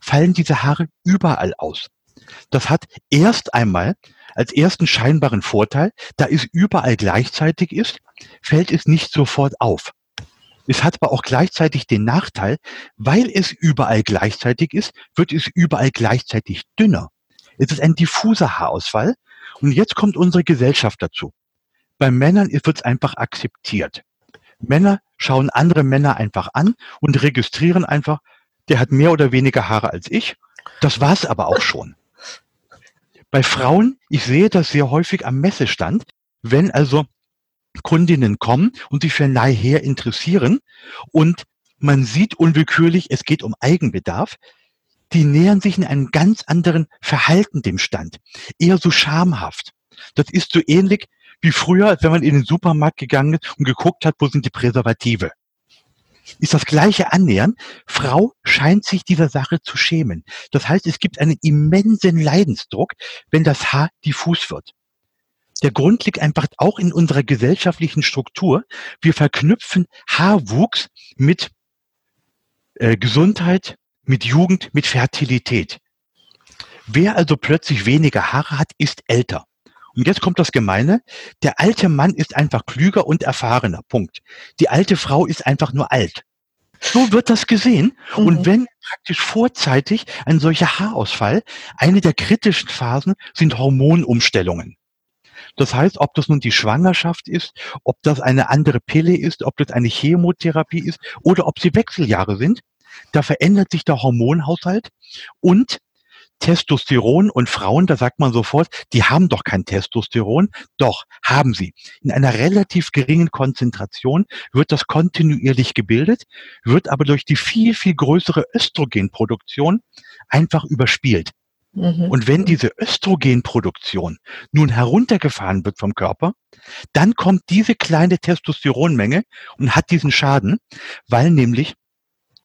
fallen diese Haare überall aus. Das hat erst einmal als ersten scheinbaren Vorteil, da es überall gleichzeitig ist, fällt es nicht sofort auf. Es hat aber auch gleichzeitig den Nachteil, weil es überall gleichzeitig ist, wird es überall gleichzeitig dünner. Es ist ein diffuser Haarausfall. Und jetzt kommt unsere Gesellschaft dazu. Bei Männern wird es einfach akzeptiert. Männer schauen andere Männer einfach an und registrieren einfach, der hat mehr oder weniger Haare als ich. Das war's aber auch schon. Bei Frauen, ich sehe das sehr häufig am Messestand, wenn also Kundinnen kommen und sich für Nahe interessieren und man sieht unwillkürlich, es geht um Eigenbedarf, die nähern sich in einem ganz anderen Verhalten dem Stand. Eher so schamhaft. Das ist so ähnlich wie früher, wenn man in den Supermarkt gegangen ist und geguckt hat, wo sind die Präservative. Ist das gleiche Annähern. Frau scheint sich dieser Sache zu schämen. Das heißt, es gibt einen immensen Leidensdruck, wenn das Haar diffus wird. Der Grund liegt einfach auch in unserer gesellschaftlichen Struktur. Wir verknüpfen Haarwuchs mit äh, Gesundheit, mit Jugend, mit Fertilität. Wer also plötzlich weniger Haare hat, ist älter. Und jetzt kommt das Gemeine. Der alte Mann ist einfach klüger und erfahrener. Punkt. Die alte Frau ist einfach nur alt. So wird das gesehen. Mhm. Und wenn praktisch vorzeitig ein solcher Haarausfall, eine der kritischen Phasen sind Hormonumstellungen. Das heißt, ob das nun die Schwangerschaft ist, ob das eine andere Pille ist, ob das eine Chemotherapie ist oder ob sie Wechseljahre sind, da verändert sich der Hormonhaushalt und Testosteron und Frauen, da sagt man sofort, die haben doch kein Testosteron. Doch, haben sie. In einer relativ geringen Konzentration wird das kontinuierlich gebildet, wird aber durch die viel, viel größere Östrogenproduktion einfach überspielt. Mhm. Und wenn diese Östrogenproduktion nun heruntergefahren wird vom Körper, dann kommt diese kleine Testosteronmenge und hat diesen Schaden, weil nämlich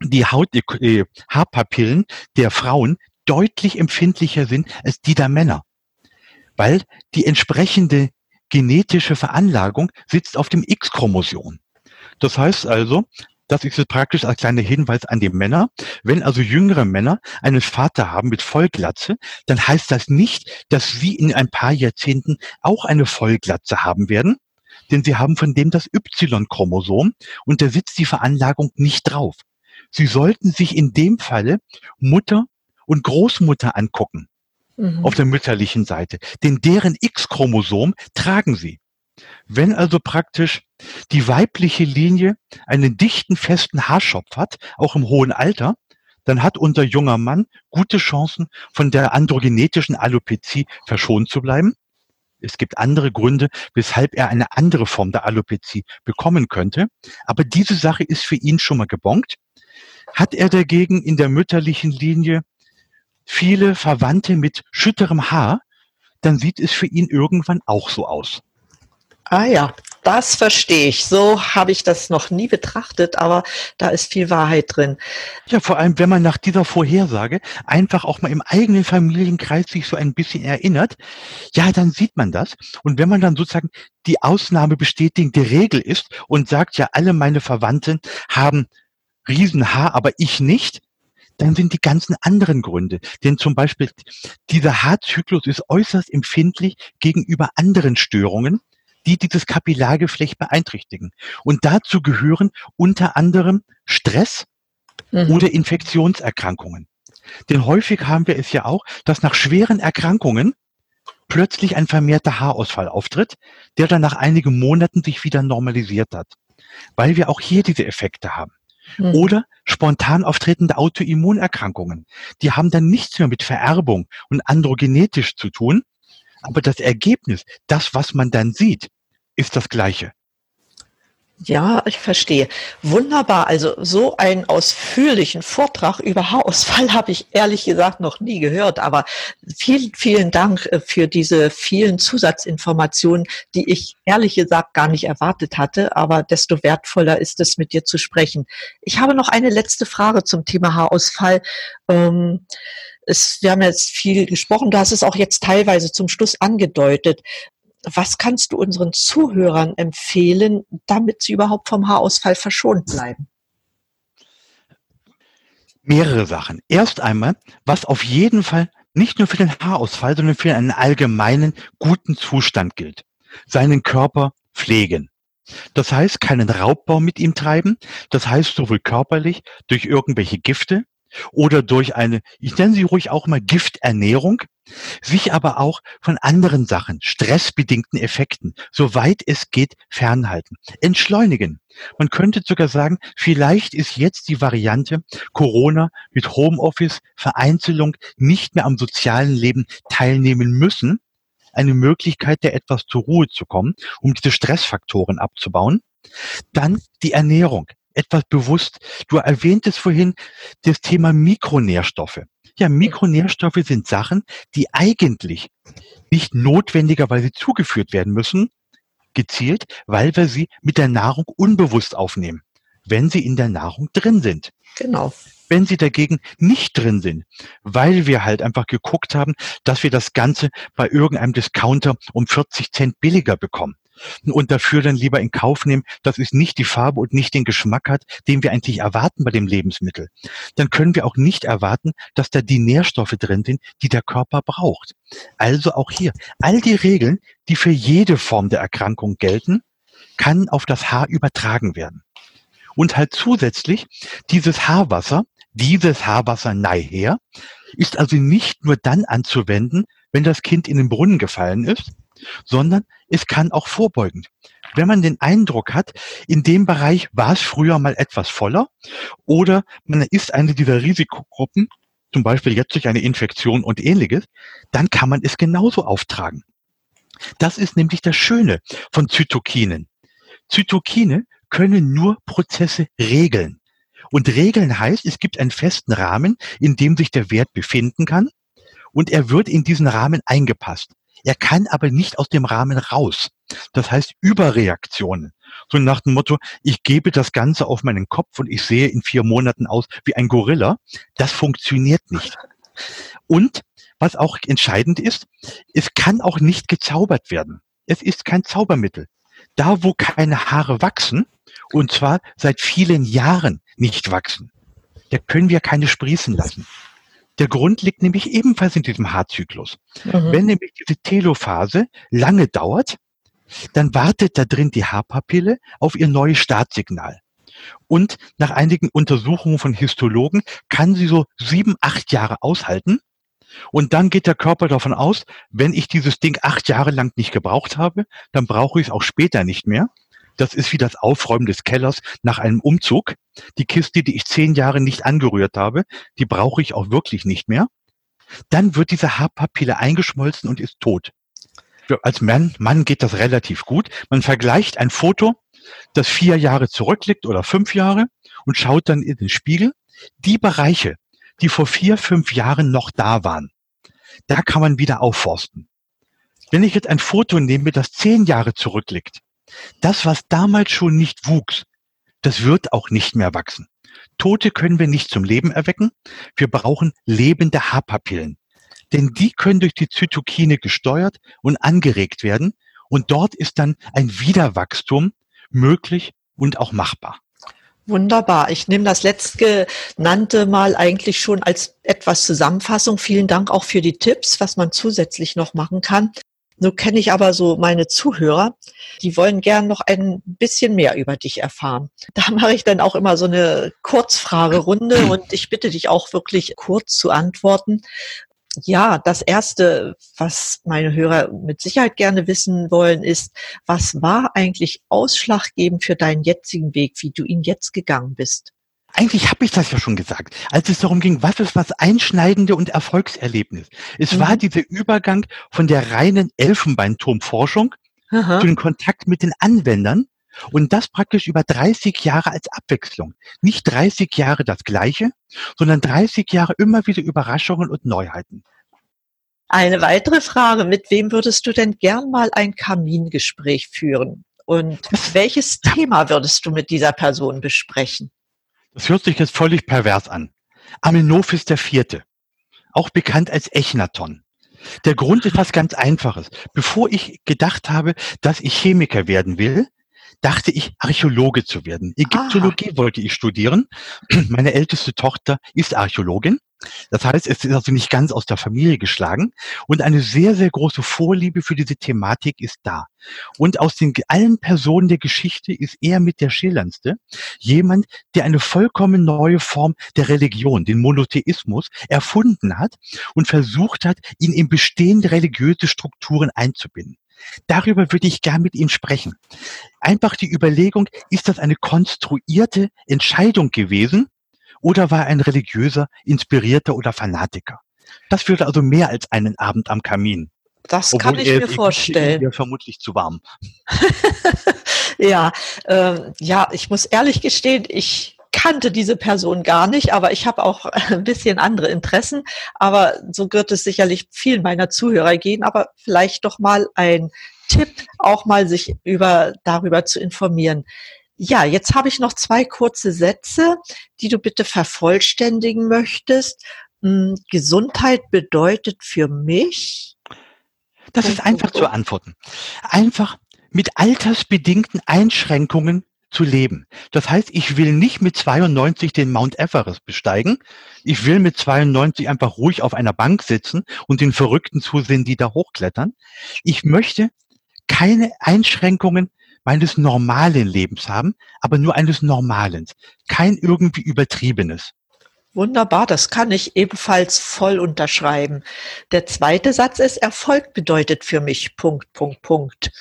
die Haut, die Haarpapillen der Frauen deutlich empfindlicher sind als die der Männer, weil die entsprechende genetische Veranlagung sitzt auf dem X-Chromosom. Das heißt also, das ist praktisch als kleiner Hinweis an die Männer. Wenn also jüngere Männer einen Vater haben mit Vollglatze, dann heißt das nicht, dass sie in ein paar Jahrzehnten auch eine Vollglatze haben werden, denn sie haben von dem das Y-Chromosom und da sitzt die Veranlagung nicht drauf. Sie sollten sich in dem Falle Mutter und Großmutter angucken mhm. auf der mütterlichen Seite, denn deren X-Chromosom tragen sie. Wenn also praktisch die weibliche Linie einen dichten, festen Haarschopf hat, auch im hohen Alter, dann hat unser junger Mann gute Chancen, von der androgenetischen Alopezie verschont zu bleiben. Es gibt andere Gründe, weshalb er eine andere Form der Alopezie bekommen könnte. Aber diese Sache ist für ihn schon mal gebongt. Hat er dagegen in der mütterlichen Linie viele Verwandte mit schütterem Haar, dann sieht es für ihn irgendwann auch so aus. Ah ja, das verstehe ich. So habe ich das noch nie betrachtet, aber da ist viel Wahrheit drin. Ja, vor allem, wenn man nach dieser Vorhersage einfach auch mal im eigenen Familienkreis sich so ein bisschen erinnert, ja, dann sieht man das. Und wenn man dann sozusagen die Ausnahme bestätigende Regel ist und sagt, ja, alle meine Verwandten haben Riesenhaar, aber ich nicht, dann sind die ganzen anderen Gründe. Denn zum Beispiel dieser Haarzyklus ist äußerst empfindlich gegenüber anderen Störungen die dieses Kapillargeflecht beeinträchtigen. Und dazu gehören unter anderem Stress mhm. oder Infektionserkrankungen. Denn häufig haben wir es ja auch, dass nach schweren Erkrankungen plötzlich ein vermehrter Haarausfall auftritt, der dann nach einigen Monaten sich wieder normalisiert hat. Weil wir auch hier diese Effekte haben. Mhm. Oder spontan auftretende Autoimmunerkrankungen. Die haben dann nichts mehr mit Vererbung und androgenetisch zu tun. Aber das Ergebnis, das, was man dann sieht, ist das gleiche. Ja, ich verstehe. Wunderbar. Also so einen ausführlichen Vortrag über Haarausfall habe ich ehrlich gesagt noch nie gehört. Aber vielen, vielen Dank äh, für diese vielen Zusatzinformationen, die ich ehrlich gesagt gar nicht erwartet hatte. Aber desto wertvoller ist es, mit dir zu sprechen. Ich habe noch eine letzte Frage zum Thema Haarausfall. Ähm, es, wir haben jetzt viel gesprochen, du hast es auch jetzt teilweise zum Schluss angedeutet was kannst du unseren Zuhörern empfehlen, damit sie überhaupt vom Haarausfall verschont bleiben? Mehrere Sachen. Erst einmal, was auf jeden Fall nicht nur für den Haarausfall, sondern für einen allgemeinen guten Zustand gilt. Seinen Körper pflegen. Das heißt, keinen Raubbau mit ihm treiben. Das heißt, sowohl körperlich durch irgendwelche Gifte oder durch eine, ich nenne sie ruhig auch mal Gifternährung, sich aber auch von anderen Sachen, stressbedingten Effekten, soweit es geht, fernhalten, entschleunigen. Man könnte sogar sagen, vielleicht ist jetzt die Variante Corona mit Homeoffice, Vereinzelung, nicht mehr am sozialen Leben teilnehmen müssen, eine Möglichkeit, der etwas zur Ruhe zu kommen, um diese Stressfaktoren abzubauen. Dann die Ernährung etwas bewusst. Du erwähntest vorhin das Thema Mikronährstoffe. Ja, Mikronährstoffe sind Sachen, die eigentlich nicht notwendigerweise zugeführt werden müssen, gezielt, weil wir sie mit der Nahrung unbewusst aufnehmen, wenn sie in der Nahrung drin sind. Genau. Wenn sie dagegen nicht drin sind, weil wir halt einfach geguckt haben, dass wir das Ganze bei irgendeinem Discounter um 40 Cent billiger bekommen und dafür dann lieber in Kauf nehmen, dass es nicht die Farbe und nicht den Geschmack hat, den wir eigentlich erwarten bei dem Lebensmittel, dann können wir auch nicht erwarten, dass da die Nährstoffe drin sind, die der Körper braucht. Also auch hier, all die Regeln, die für jede Form der Erkrankung gelten, kann auf das Haar übertragen werden. Und halt zusätzlich dieses Haarwasser, dieses Haarwasser nachher, ist also nicht nur dann anzuwenden, wenn das Kind in den Brunnen gefallen ist, sondern es kann auch vorbeugend. Wenn man den Eindruck hat, in dem Bereich war es früher mal etwas voller oder man ist eine dieser Risikogruppen, zum Beispiel jetzt durch eine Infektion und ähnliches, dann kann man es genauso auftragen. Das ist nämlich das Schöne von Zytokinen. Zytokine können nur Prozesse regeln. Und regeln heißt, es gibt einen festen Rahmen, in dem sich der Wert befinden kann und er wird in diesen Rahmen eingepasst. Er kann aber nicht aus dem Rahmen raus. Das heißt Überreaktionen. So nach dem Motto, ich gebe das Ganze auf meinen Kopf und ich sehe in vier Monaten aus wie ein Gorilla. Das funktioniert nicht. Und was auch entscheidend ist, es kann auch nicht gezaubert werden. Es ist kein Zaubermittel. Da, wo keine Haare wachsen, und zwar seit vielen Jahren nicht wachsen, da können wir keine sprießen lassen. Der Grund liegt nämlich ebenfalls in diesem Haarzyklus. Mhm. Wenn nämlich diese Telophase lange dauert, dann wartet da drin die Haarpapille auf ihr neues Startsignal. Und nach einigen Untersuchungen von Histologen kann sie so sieben, acht Jahre aushalten. Und dann geht der Körper davon aus, wenn ich dieses Ding acht Jahre lang nicht gebraucht habe, dann brauche ich es auch später nicht mehr. Das ist wie das Aufräumen des Kellers nach einem Umzug. Die Kiste, die ich zehn Jahre nicht angerührt habe, die brauche ich auch wirklich nicht mehr. Dann wird diese Haarpapille eingeschmolzen und ist tot. Als Mann, Mann geht das relativ gut. Man vergleicht ein Foto, das vier Jahre zurückliegt oder fünf Jahre und schaut dann in den Spiegel. Die Bereiche, die vor vier, fünf Jahren noch da waren, da kann man wieder aufforsten. Wenn ich jetzt ein Foto nehme, das zehn Jahre zurückliegt, das, was damals schon nicht wuchs, das wird auch nicht mehr wachsen. Tote können wir nicht zum Leben erwecken. Wir brauchen lebende Haarpapillen. Denn die können durch die Zytokine gesteuert und angeregt werden. Und dort ist dann ein Wiederwachstum möglich und auch machbar. Wunderbar. Ich nehme das letztgenannte mal eigentlich schon als etwas Zusammenfassung. Vielen Dank auch für die Tipps, was man zusätzlich noch machen kann. Nun kenne ich aber so meine Zuhörer, die wollen gern noch ein bisschen mehr über dich erfahren. Da mache ich dann auch immer so eine Kurzfragerunde und ich bitte dich auch wirklich kurz zu antworten. Ja, das erste, was meine Hörer mit Sicherheit gerne wissen wollen, ist, was war eigentlich ausschlaggebend für deinen jetzigen Weg, wie du ihn jetzt gegangen bist? Eigentlich habe ich das ja schon gesagt, als es darum ging, was ist was Einschneidende und Erfolgserlebnis. Es mhm. war dieser Übergang von der reinen Elfenbeinturmforschung Aha. zu dem Kontakt mit den Anwendern und das praktisch über 30 Jahre als Abwechslung. Nicht 30 Jahre das Gleiche, sondern 30 Jahre immer wieder Überraschungen und Neuheiten. Eine weitere Frage, mit wem würdest du denn gern mal ein Kamingespräch führen? Und welches Thema würdest du mit dieser Person besprechen? Das hört sich jetzt völlig pervers an. Amenophis Vierte, auch bekannt als Echnaton. Der Grund ist was ganz Einfaches. Bevor ich gedacht habe, dass ich Chemiker werden will, dachte ich, Archäologe zu werden. Ägyptologie ah. wollte ich studieren. Meine älteste Tochter ist Archäologin. Das heißt, es ist also nicht ganz aus der Familie geschlagen und eine sehr, sehr große Vorliebe für diese Thematik ist da. Und aus den allen Personen der Geschichte ist er mit der schillerndste jemand, der eine vollkommen neue Form der Religion, den Monotheismus, erfunden hat und versucht hat, ihn in bestehende religiöse Strukturen einzubinden. Darüber würde ich gern mit Ihnen sprechen. Einfach die Überlegung, ist das eine konstruierte Entscheidung gewesen oder war er ein religiöser, inspirierter oder Fanatiker? Das würde also mehr als einen Abend am Kamin. Das Obwohl kann ich mir vorstellen. Wäre vermutlich zu warm. ja, äh, ja, ich muss ehrlich gestehen, ich kannte diese Person gar nicht, aber ich habe auch ein bisschen andere Interessen. Aber so wird es sicherlich vielen meiner Zuhörer gehen. Aber vielleicht doch mal ein Tipp, auch mal sich über, darüber zu informieren. Ja, jetzt habe ich noch zwei kurze Sätze, die du bitte vervollständigen möchtest. Hm, Gesundheit bedeutet für mich. Das ist einfach zu antworten. Einfach mit altersbedingten Einschränkungen zu leben. Das heißt, ich will nicht mit 92 den Mount Everest besteigen. Ich will mit 92 einfach ruhig auf einer Bank sitzen und den Verrückten zusehen, die da hochklettern. Ich möchte keine Einschränkungen meines normalen Lebens haben, aber nur eines normalen. Kein irgendwie übertriebenes. Wunderbar, das kann ich ebenfalls voll unterschreiben. Der zweite Satz ist, Erfolg bedeutet für mich Punkt, Punkt, Punkt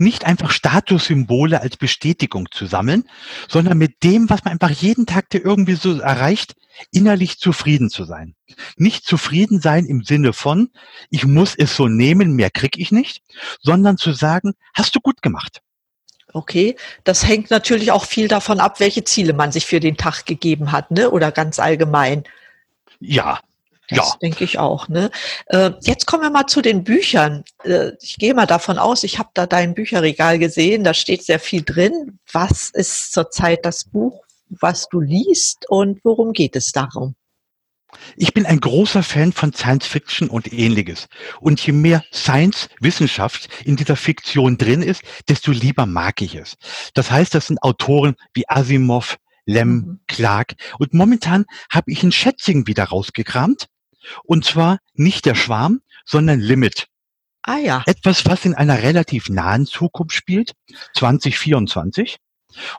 nicht einfach Statussymbole als Bestätigung zu sammeln, sondern mit dem, was man einfach jeden Tag der irgendwie so erreicht, innerlich zufrieden zu sein. Nicht zufrieden sein im Sinne von, ich muss es so nehmen, mehr krieg ich nicht, sondern zu sagen, hast du gut gemacht. Okay, das hängt natürlich auch viel davon ab, welche Ziele man sich für den Tag gegeben hat, ne? Oder ganz allgemein. Ja, das ja. denke ich auch. Ne? Äh, jetzt kommen wir mal zu den Büchern. Äh, ich gehe mal davon aus, ich habe da dein Bücherregal gesehen, da steht sehr viel drin. Was ist zurzeit das Buch, was du liest und worum geht es darum? Ich bin ein großer Fan von Science Fiction und ähnliches. Und je mehr Science, Wissenschaft in dieser Fiktion drin ist, desto lieber mag ich es. Das heißt, das sind Autoren wie Asimov, Lem, mhm. Clark. Und momentan habe ich ein Schätzing wieder rausgekramt. Und zwar nicht der Schwarm, sondern Limit. Ah ja. Etwas, was in einer relativ nahen Zukunft spielt, 2024.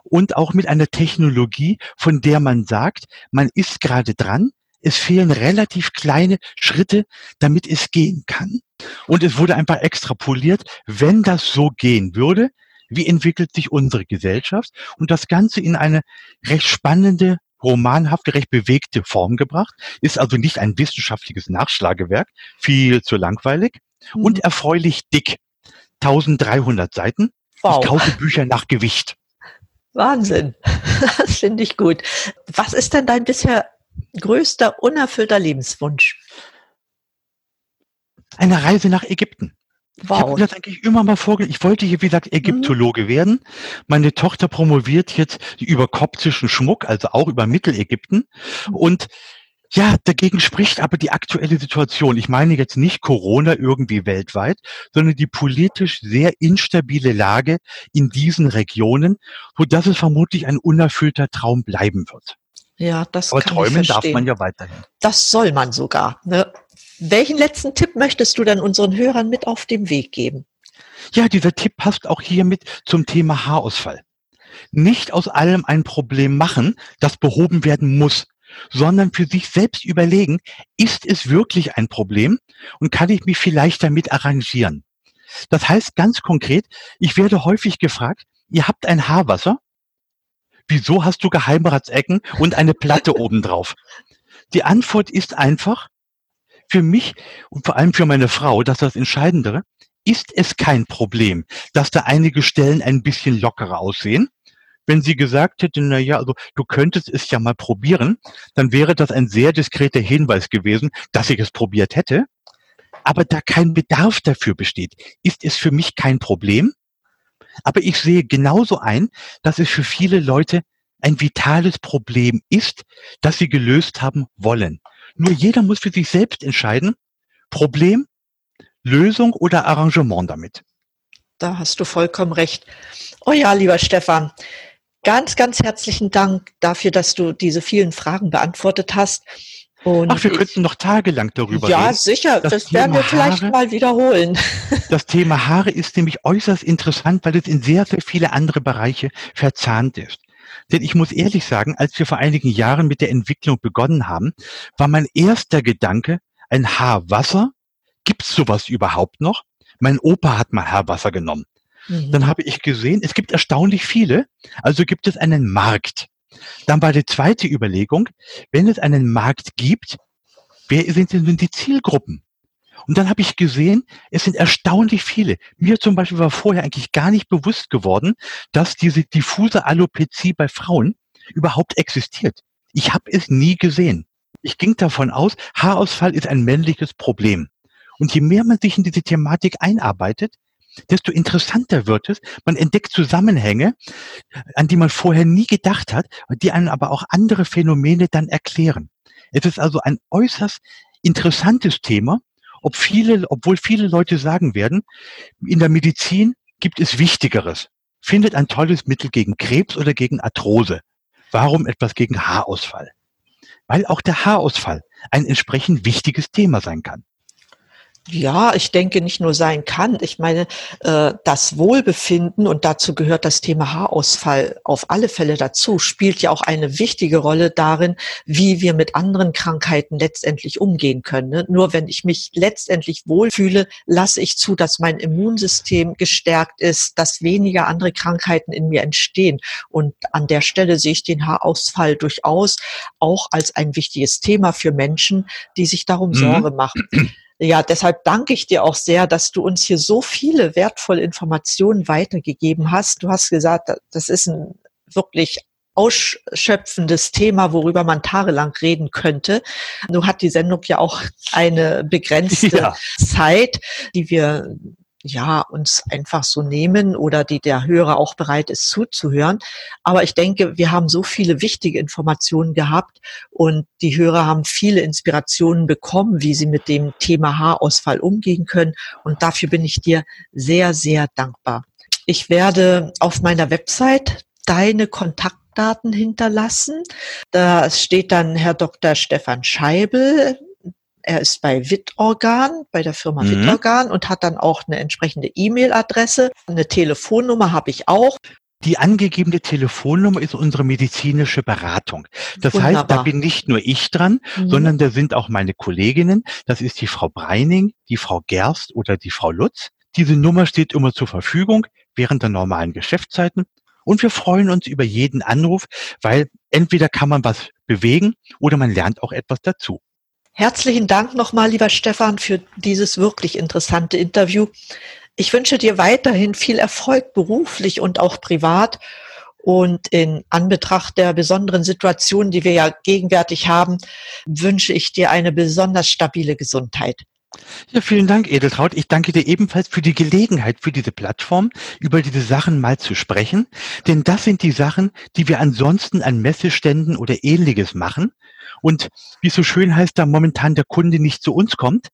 Und auch mit einer Technologie, von der man sagt, man ist gerade dran. Es fehlen relativ kleine Schritte, damit es gehen kann. Und es wurde einfach extrapoliert, wenn das so gehen würde, wie entwickelt sich unsere Gesellschaft und das Ganze in eine recht spannende romanhafte, recht bewegte Form gebracht, ist also nicht ein wissenschaftliches Nachschlagewerk, viel zu langweilig mhm. und erfreulich dick. 1300 Seiten. Wow. Ich kaufe Bücher nach Gewicht. Wahnsinn. Das finde ich gut. Was ist denn dein bisher größter unerfüllter Lebenswunsch? Eine Reise nach Ägypten. Wow. Ich habe mir das eigentlich immer mal vorgestellt. Ich wollte hier, wie gesagt, Ägyptologe mhm. werden. Meine Tochter promoviert jetzt über koptischen Schmuck, also auch über Mittelägypten. Mhm. Und ja, dagegen spricht aber die aktuelle Situation. Ich meine jetzt nicht Corona irgendwie weltweit, sondern die politisch sehr instabile Lage in diesen Regionen, wo das es vermutlich ein unerfüllter Traum bleiben wird. Ja, das Aber kann träumen ich darf man ja weiterhin. Das soll man sogar. Ne? Welchen letzten Tipp möchtest du dann unseren Hörern mit auf den Weg geben? Ja, dieser Tipp passt auch hiermit zum Thema Haarausfall. Nicht aus allem ein Problem machen, das behoben werden muss, sondern für sich selbst überlegen, ist es wirklich ein Problem und kann ich mich vielleicht damit arrangieren? Das heißt ganz konkret, ich werde häufig gefragt, ihr habt ein Haarwasser, wieso hast du Geheimratsecken und eine Platte obendrauf? Die Antwort ist einfach, für mich und vor allem für meine Frau, das ist das Entscheidendere, ist es kein Problem, dass da einige Stellen ein bisschen lockerer aussehen. Wenn sie gesagt hätte, na ja, also du könntest es ja mal probieren, dann wäre das ein sehr diskreter Hinweis gewesen, dass ich es probiert hätte. Aber da kein Bedarf dafür besteht, ist es für mich kein Problem. Aber ich sehe genauso ein, dass es für viele Leute ein vitales Problem ist, das sie gelöst haben wollen. Nur jeder muss für sich selbst entscheiden, Problem, Lösung oder Arrangement damit. Da hast du vollkommen recht. Oh ja, lieber Stefan, ganz, ganz herzlichen Dank dafür, dass du diese vielen Fragen beantwortet hast. Und Ach, wir könnten noch tagelang darüber ja, reden. Ja, sicher. Das, das werden wir vielleicht Haare, mal wiederholen. Das Thema Haare ist nämlich äußerst interessant, weil es in sehr, sehr viele andere Bereiche verzahnt ist. Denn ich muss ehrlich sagen, als wir vor einigen Jahren mit der Entwicklung begonnen haben, war mein erster Gedanke ein Haarwasser. Gibt's sowas überhaupt noch? Mein Opa hat mal Haarwasser genommen. Mhm. Dann habe ich gesehen, es gibt erstaunlich viele. Also gibt es einen Markt. Dann war die zweite Überlegung, wenn es einen Markt gibt, wer sind denn die Zielgruppen? Und dann habe ich gesehen, es sind erstaunlich viele. Mir zum Beispiel war vorher eigentlich gar nicht bewusst geworden, dass diese diffuse Alopezie bei Frauen überhaupt existiert. Ich habe es nie gesehen. Ich ging davon aus, Haarausfall ist ein männliches Problem. Und je mehr man sich in diese Thematik einarbeitet, desto interessanter wird es. Man entdeckt Zusammenhänge, an die man vorher nie gedacht hat, die einen aber auch andere Phänomene dann erklären. Es ist also ein äußerst interessantes Thema, ob viele, obwohl viele Leute sagen werden, in der Medizin gibt es Wichtigeres. Findet ein tolles Mittel gegen Krebs oder gegen Arthrose. Warum etwas gegen Haarausfall? Weil auch der Haarausfall ein entsprechend wichtiges Thema sein kann. Ja, ich denke nicht nur sein kann. Ich meine, äh, das Wohlbefinden, und dazu gehört das Thema Haarausfall auf alle Fälle dazu, spielt ja auch eine wichtige Rolle darin, wie wir mit anderen Krankheiten letztendlich umgehen können. Ne? Nur wenn ich mich letztendlich wohlfühle, lasse ich zu, dass mein Immunsystem gestärkt ist, dass weniger andere Krankheiten in mir entstehen. Und an der Stelle sehe ich den Haarausfall durchaus auch als ein wichtiges Thema für Menschen, die sich darum mhm. Sorge machen. Ja, deshalb danke ich dir auch sehr, dass du uns hier so viele wertvolle Informationen weitergegeben hast. Du hast gesagt, das ist ein wirklich ausschöpfendes Thema, worüber man tagelang reden könnte. Nun hat die Sendung ja auch eine begrenzte ja. Zeit, die wir ja, uns einfach so nehmen oder die der Hörer auch bereit ist zuzuhören. Aber ich denke, wir haben so viele wichtige Informationen gehabt und die Hörer haben viele Inspirationen bekommen, wie sie mit dem Thema Haarausfall umgehen können. Und dafür bin ich dir sehr, sehr dankbar. Ich werde auf meiner Website deine Kontaktdaten hinterlassen. Da steht dann Herr Dr. Stefan Scheibel er ist bei Wittorgan, bei der Firma mhm. Wittorgan und hat dann auch eine entsprechende E-Mail-Adresse. Eine Telefonnummer habe ich auch. Die angegebene Telefonnummer ist unsere medizinische Beratung. Das Wunderbar. heißt, da bin nicht nur ich dran, mhm. sondern da sind auch meine Kolleginnen. Das ist die Frau Breining, die Frau Gerst oder die Frau Lutz. Diese Nummer steht immer zur Verfügung während der normalen Geschäftszeiten. Und wir freuen uns über jeden Anruf, weil entweder kann man was bewegen oder man lernt auch etwas dazu. Herzlichen Dank nochmal, lieber Stefan, für dieses wirklich interessante Interview. Ich wünsche dir weiterhin viel Erfolg beruflich und auch privat. Und in Anbetracht der besonderen Situation, die wir ja gegenwärtig haben, wünsche ich dir eine besonders stabile Gesundheit. Ja, vielen Dank, Edeltraut. Ich danke dir ebenfalls für die Gelegenheit, für diese Plattform, über diese Sachen mal zu sprechen. Denn das sind die Sachen, die wir ansonsten an Messeständen oder ähnliches machen. Und wie es so schön heißt, da momentan der Kunde nicht zu uns kommt,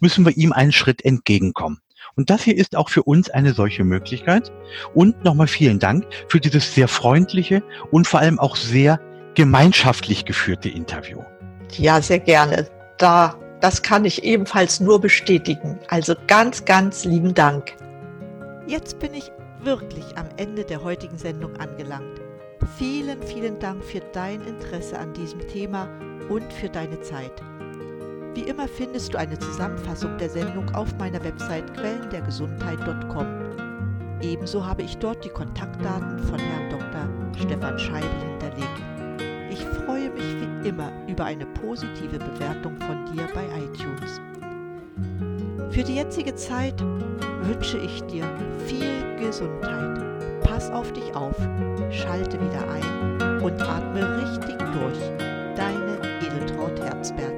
müssen wir ihm einen Schritt entgegenkommen. Und das hier ist auch für uns eine solche Möglichkeit. Und nochmal vielen Dank für dieses sehr freundliche und vor allem auch sehr gemeinschaftlich geführte Interview. Ja, sehr gerne. Da, das kann ich ebenfalls nur bestätigen. Also ganz, ganz lieben Dank. Jetzt bin ich wirklich am Ende der heutigen Sendung angelangt. Vielen, vielen Dank für dein Interesse an diesem Thema und für deine Zeit. Wie immer findest du eine Zusammenfassung der Sendung auf meiner Website quellendergesundheit.com. Ebenso habe ich dort die Kontaktdaten von Herrn Dr. Stefan Scheibel hinterlegt. Ich freue mich wie immer über eine positive Bewertung von dir bei iTunes. Für die jetzige Zeit wünsche ich dir viel Gesundheit. Pass auf dich auf, schalte wieder ein und atme richtig durch. Deine Edeltraut Herzberg.